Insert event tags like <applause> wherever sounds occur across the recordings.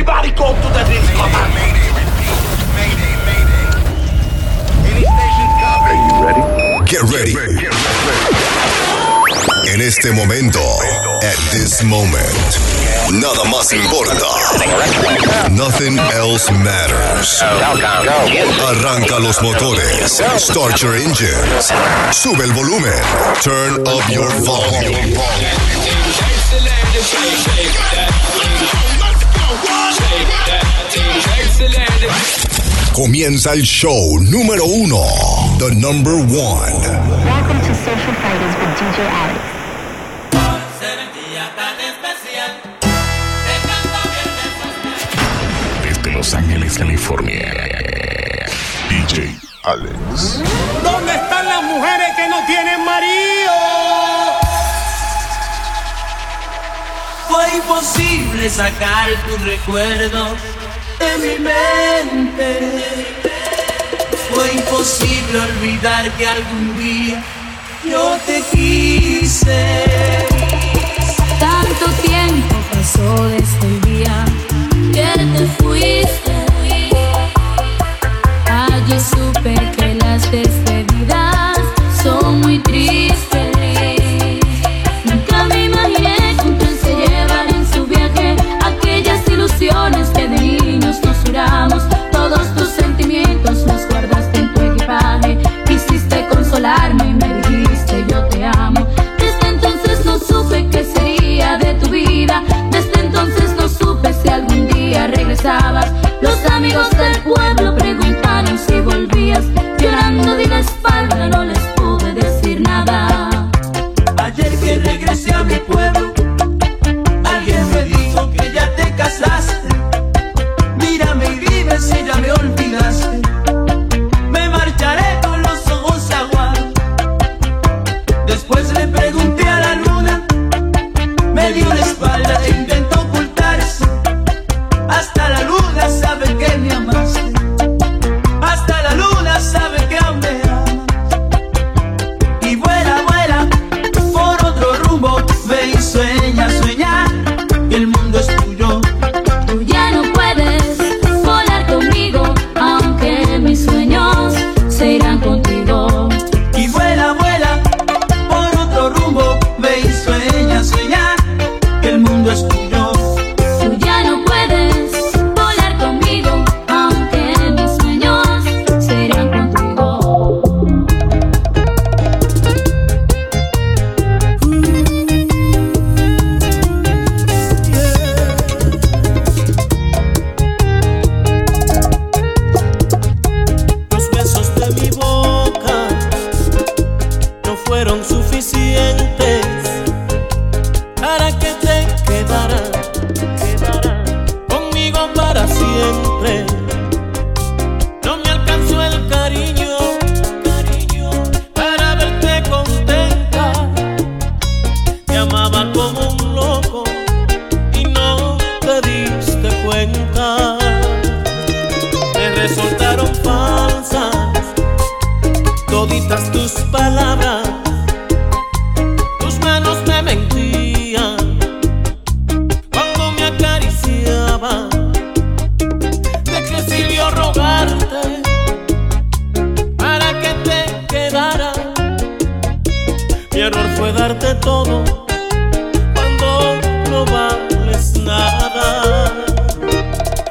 Everybody go to the disco. Get ready. En este momento, at this moment, nada más importa. Nothing else matters. Arranca los motores. Start your engines. Sube el volumen. Turn up your volume. Comienza el show número uno, The Number One. Welcome to Social Fighters with DJ Alex. Desde Los Ángeles, California. DJ Alex. ¿Dónde están las mujeres que no tienen marido? Fue imposible sacar tus recuerdos de mi mente. Fue imposible olvidar que algún día yo te quise. Tanto tiempo pasó desde el día que te fuiste. Allí supe que las despedidas fue darte todo cuando no vales nada.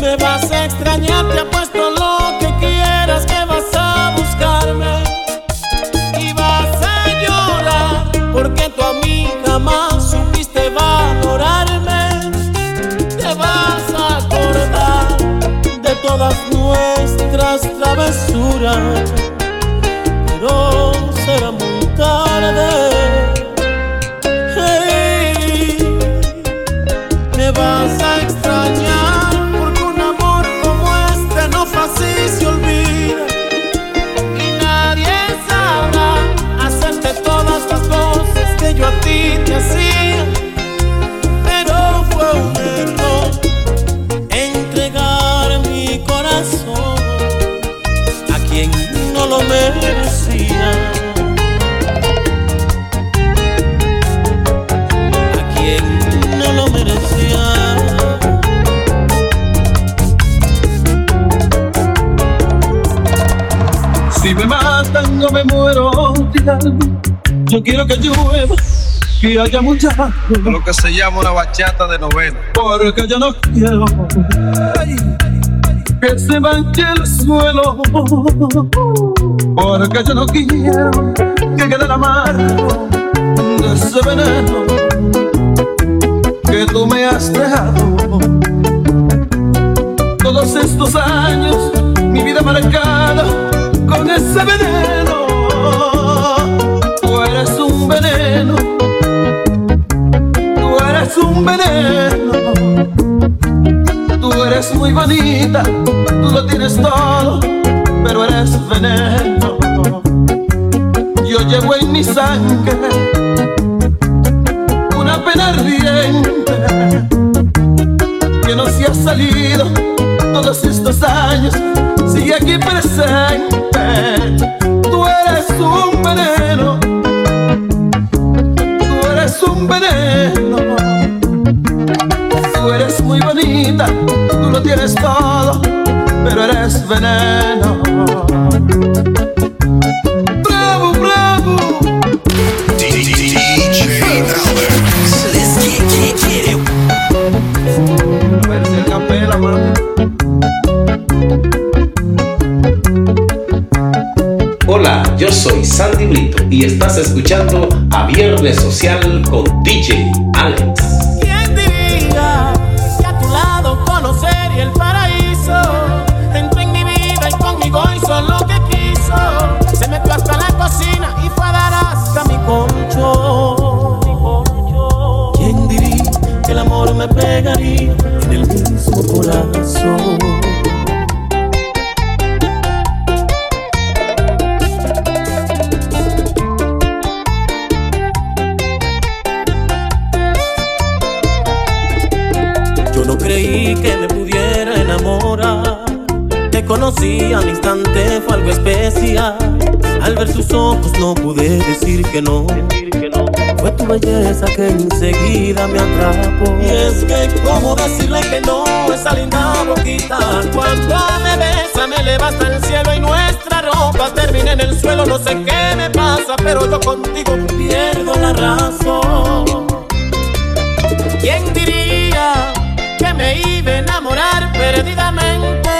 Me vas a extrañar, te apuesto lo que quieras que vas a buscarme y vas a llorar porque tú a mí jamás supiste valorarme. Te vas a acordar de todas nuestras travesuras. Quiero que llueva, que haya mucha. Lo que se llama una bachata de novela. Porque yo no quiero ay, que se manche el suelo. Porque yo no quiero que quede el amargo de ese veneno que tú me has dejado. Todos estos años, mi vida marcada con ese veneno. Un veneno. Tú eres muy bonita, tú lo tienes todo, pero eres veneno. Yo llevo en mi sangre una pena ardiente que no se ha salido todos estos años, sigue aquí presente. Tú eres un veneno, tú eres un veneno. Lo tienes todo, pero eres veneno. Bravo, bravo. DJ Alex. Verse el capela, mano. Hola, yo soy Sandy Brito y estás escuchando a Viernes Social con DJ Alex. Me pegaría en el mismo corazón? Yo no creí que me pudiera enamorar. Te conocí al instante, fue algo especial. Al ver sus ojos no pude decir que no. Fue tu belleza que. ¿Cómo decirle que no? Esa linda boquita. Cuando me besa, me eleva hasta el cielo y nuestra ropa termina en el suelo. No sé qué me pasa, pero yo contigo pierdo la razón. ¿Quién diría que me iba a enamorar perdidamente?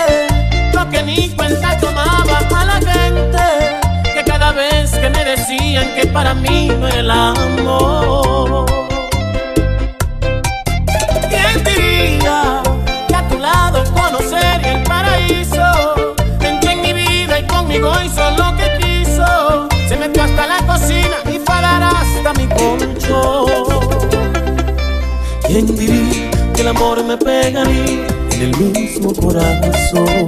Lo que ni cuenta tomaba a la gente, que cada vez que me decían que para mí no era el amor. Hasta mi concho. ¿Quién diría que el amor me pegaría en el mismo corazón?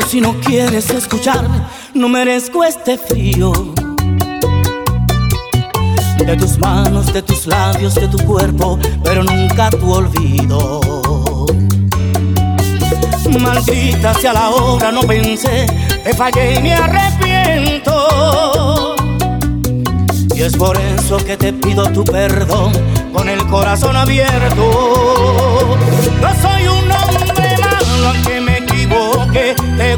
Si no quieres escucharme, no merezco este frío. De tus manos, de tus labios, de tu cuerpo, pero nunca tu olvido. Maldita sea la hora, no pensé, te fallé y me arrepiento. Y es por eso que te pido tu perdón con el corazón abierto. No soy un hombre malo aunque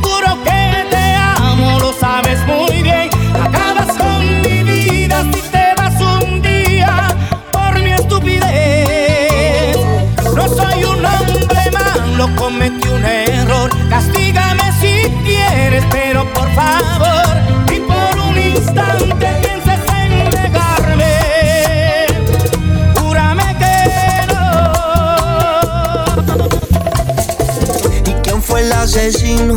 juro que te amo, lo sabes muy bien. Acabas con mi vida si te vas un día por mi estupidez. No soy un hombre malo, cometí un error, castígame si quieres, pero por favor, y por un instante pienses en negarme. Júrame que no. ¿Y quién fue el asesino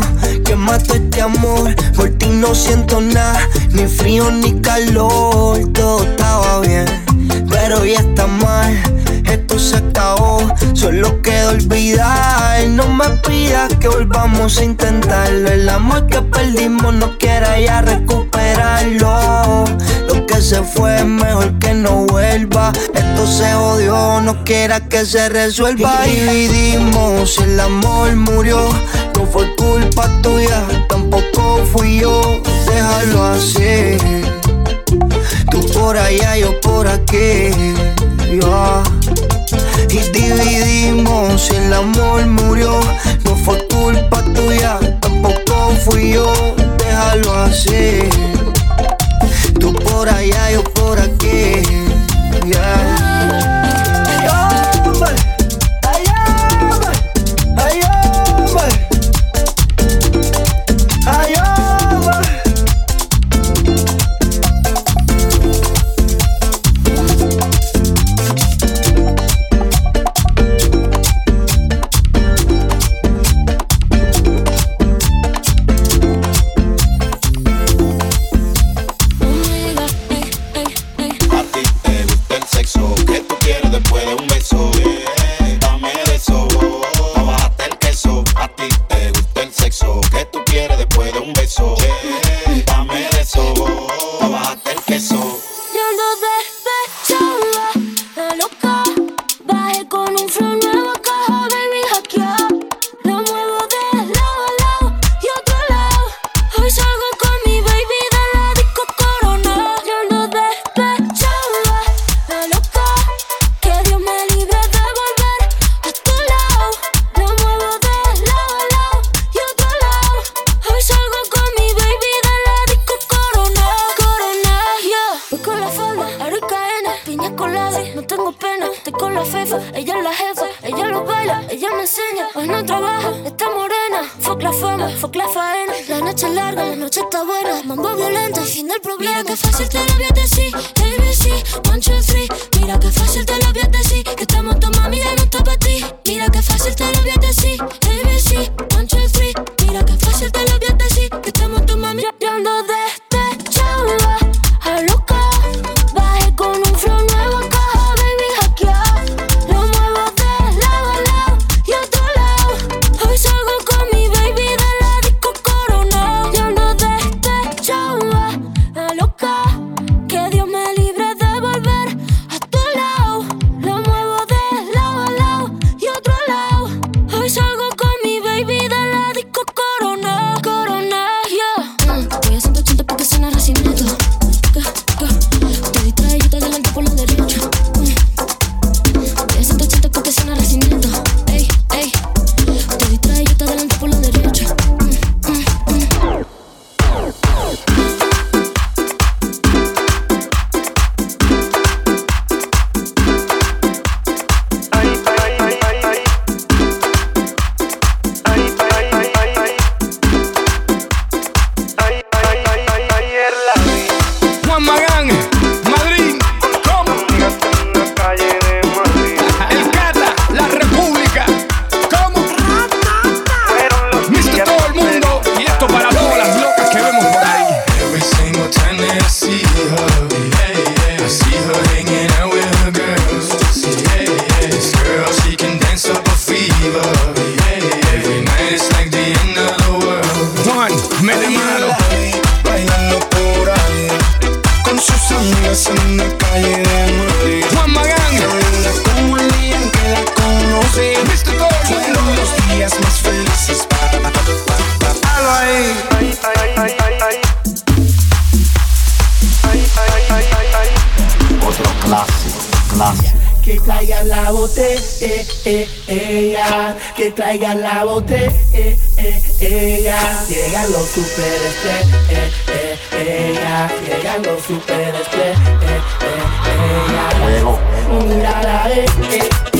mató este amor? Por ti no siento nada, ni frío ni calor. Todo estaba bien, pero ya está mal. Esto se acabó, solo queda olvidar. No me pidas que volvamos a intentarlo. El amor que perdimos no quiera ya recuperarlo. Lo que se fue es mejor que no vuelva. Esto se odió, no quiera que se resuelva. Dividimos, el amor murió. No fue culpa tuya, tampoco fui yo. Déjalo así. Tú por allá, yo por aquí. ya. Y dividimos, el amor murió. No fue culpa tuya, tampoco fui yo. Déjalo así. Tú por allá, yo por eh, ella, que traiga la botella, eh, ella, llegan los superestrellas, eh, eh, ella, llegan los superestrellas, eh, eh, ella, mira la eh. eh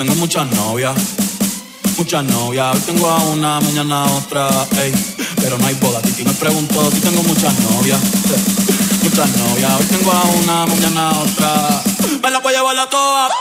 tengo muchas novias, muchas novias. Hoy tengo a una, mañana a otra, ey. Pero no hay boda, Titi me preguntó si tengo muchas novias, <laughs> muchas novias. Hoy tengo a una, mañana a otra. Me la voy a llevar a todas.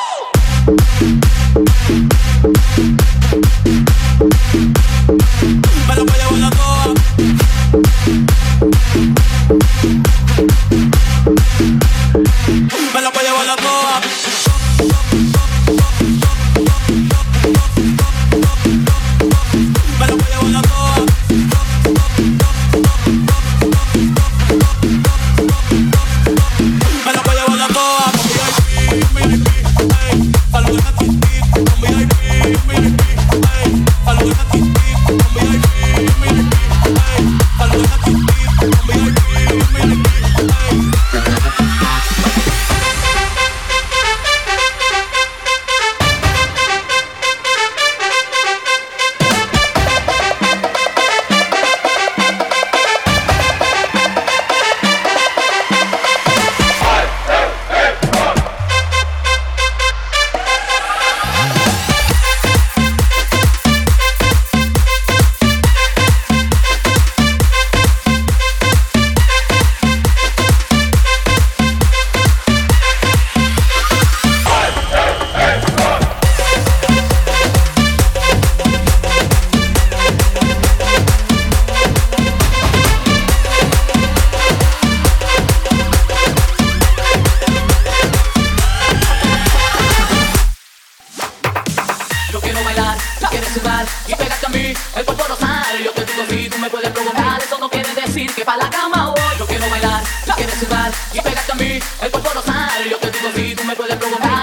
El cuerpo no sale, yo te digo si tú me puedes provocar.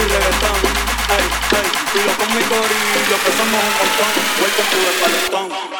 mi reggaetón. Ay, ay, y yo con mi corillo que somos un montón. Welcome to the Palestón.